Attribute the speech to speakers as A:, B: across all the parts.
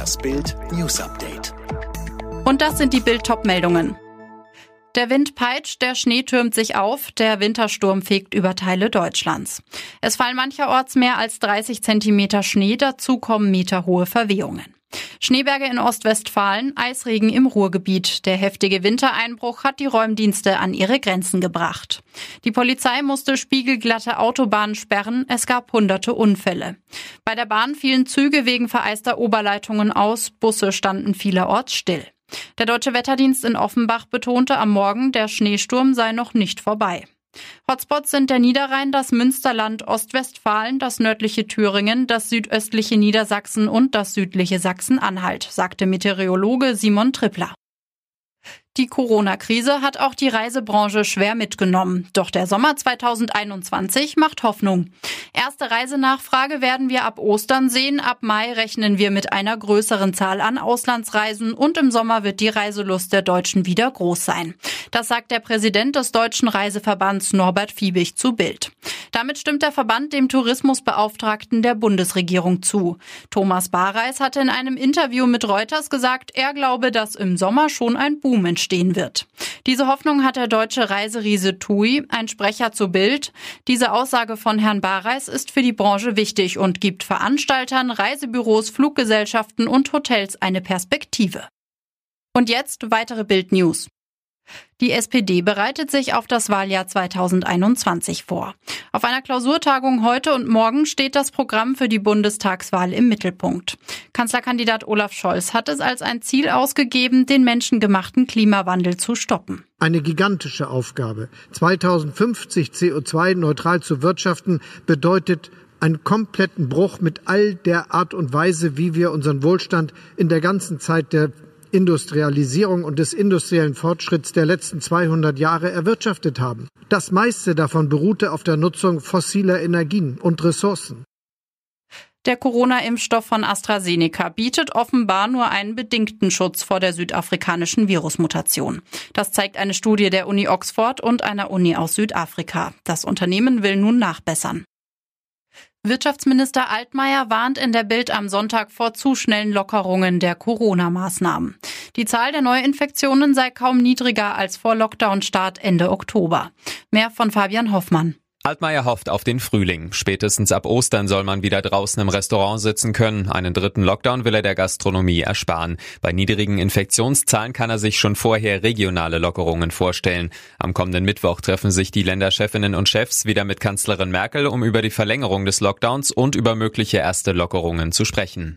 A: Das Bild News Update.
B: Und das sind die Bild meldungen Der Wind peitscht, der Schnee türmt sich auf, der Wintersturm fegt über Teile Deutschlands. Es fallen mancherorts mehr als 30 Zentimeter Schnee, dazu kommen meterhohe Verwehungen. Schneeberge in Ostwestfalen, Eisregen im Ruhrgebiet. Der heftige Wintereinbruch hat die Räumdienste an ihre Grenzen gebracht. Die Polizei musste spiegelglatte Autobahnen sperren. Es gab hunderte Unfälle. Bei der Bahn fielen Züge wegen vereister Oberleitungen aus. Busse standen vielerorts still. Der Deutsche Wetterdienst in Offenbach betonte am Morgen, der Schneesturm sei noch nicht vorbei. Hotspots sind der Niederrhein, das Münsterland, Ostwestfalen, das nördliche Thüringen, das südöstliche Niedersachsen und das südliche Sachsen-Anhalt, sagte Meteorologe Simon Trippler. Die Corona-Krise hat auch die Reisebranche schwer mitgenommen. Doch der Sommer 2021 macht Hoffnung. Erste Reisenachfrage werden wir ab Ostern sehen. Ab Mai rechnen wir mit einer größeren Zahl an Auslandsreisen und im Sommer wird die Reiselust der Deutschen wieder groß sein. Das sagt der Präsident des Deutschen Reiseverbands Norbert Fiebig zu Bild. Damit stimmt der Verband dem Tourismusbeauftragten der Bundesregierung zu. Thomas Bareis hatte in einem Interview mit Reuters gesagt, er glaube, dass im Sommer schon ein Boom entstehen wird. Diese Hoffnung hat der deutsche Reiseriese TUI, ein Sprecher zu Bild. Diese Aussage von Herrn Bareis ist für die Branche wichtig und gibt Veranstaltern, Reisebüros, Fluggesellschaften und Hotels eine Perspektive. Und jetzt weitere Bild News. Die SPD bereitet sich auf das Wahljahr 2021 vor. Auf einer Klausurtagung heute und morgen steht das Programm für die Bundestagswahl im Mittelpunkt. Kanzlerkandidat Olaf Scholz hat es als ein Ziel ausgegeben, den menschengemachten Klimawandel zu stoppen.
C: Eine gigantische Aufgabe. 2050 CO2-neutral zu wirtschaften bedeutet einen kompletten Bruch mit all der Art und Weise, wie wir unseren Wohlstand in der ganzen Zeit der Industrialisierung und des industriellen Fortschritts der letzten 200 Jahre erwirtschaftet haben. Das meiste davon beruhte auf der Nutzung fossiler Energien und Ressourcen.
B: Der Corona-Impfstoff von AstraZeneca bietet offenbar nur einen bedingten Schutz vor der südafrikanischen Virusmutation. Das zeigt eine Studie der Uni Oxford und einer Uni aus Südafrika. Das Unternehmen will nun nachbessern. Wirtschaftsminister Altmaier warnt in der Bild am Sonntag vor zu schnellen Lockerungen der Corona-Maßnahmen. Die Zahl der Neuinfektionen sei kaum niedriger als vor Lockdown-Start Ende Oktober. Mehr von Fabian Hoffmann.
D: Altmaier hofft auf den Frühling. Spätestens ab Ostern soll man wieder draußen im Restaurant sitzen können. Einen dritten Lockdown will er der Gastronomie ersparen. Bei niedrigen Infektionszahlen kann er sich schon vorher regionale Lockerungen vorstellen. Am kommenden Mittwoch treffen sich die Länderchefinnen und Chefs wieder mit Kanzlerin Merkel, um über die Verlängerung des Lockdowns und über mögliche erste Lockerungen zu sprechen.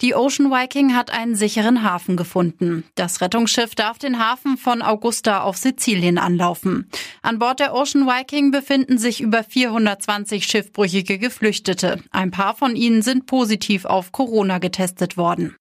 B: Die Ocean Viking hat einen sicheren Hafen gefunden. Das Rettungsschiff darf den Hafen von Augusta auf Sizilien anlaufen. An Bord der Ocean Viking befinden sich über 420 schiffbrüchige Geflüchtete. Ein paar von ihnen sind positiv auf Corona getestet worden.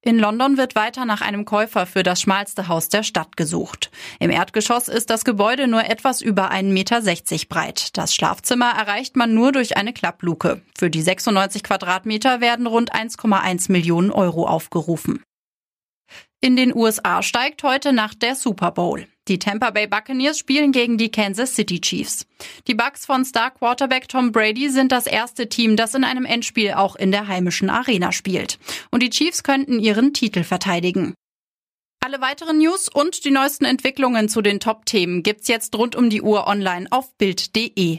B: In London wird weiter nach einem Käufer für das schmalste Haus der Stadt gesucht. Im Erdgeschoss ist das Gebäude nur etwas über 1,60 Meter breit. Das Schlafzimmer erreicht man nur durch eine Klappluke. Für die 96 Quadratmeter werden rund 1,1 Millionen Euro aufgerufen. In den USA steigt heute Nacht der Super Bowl. Die Tampa Bay Buccaneers spielen gegen die Kansas City Chiefs. Die Bucks von Star Quarterback Tom Brady sind das erste Team, das in einem Endspiel auch in der heimischen Arena spielt. Und die Chiefs könnten ihren Titel verteidigen. Alle weiteren News und die neuesten Entwicklungen zu den Top-Themen gibt's jetzt rund um die Uhr online auf Bild.de.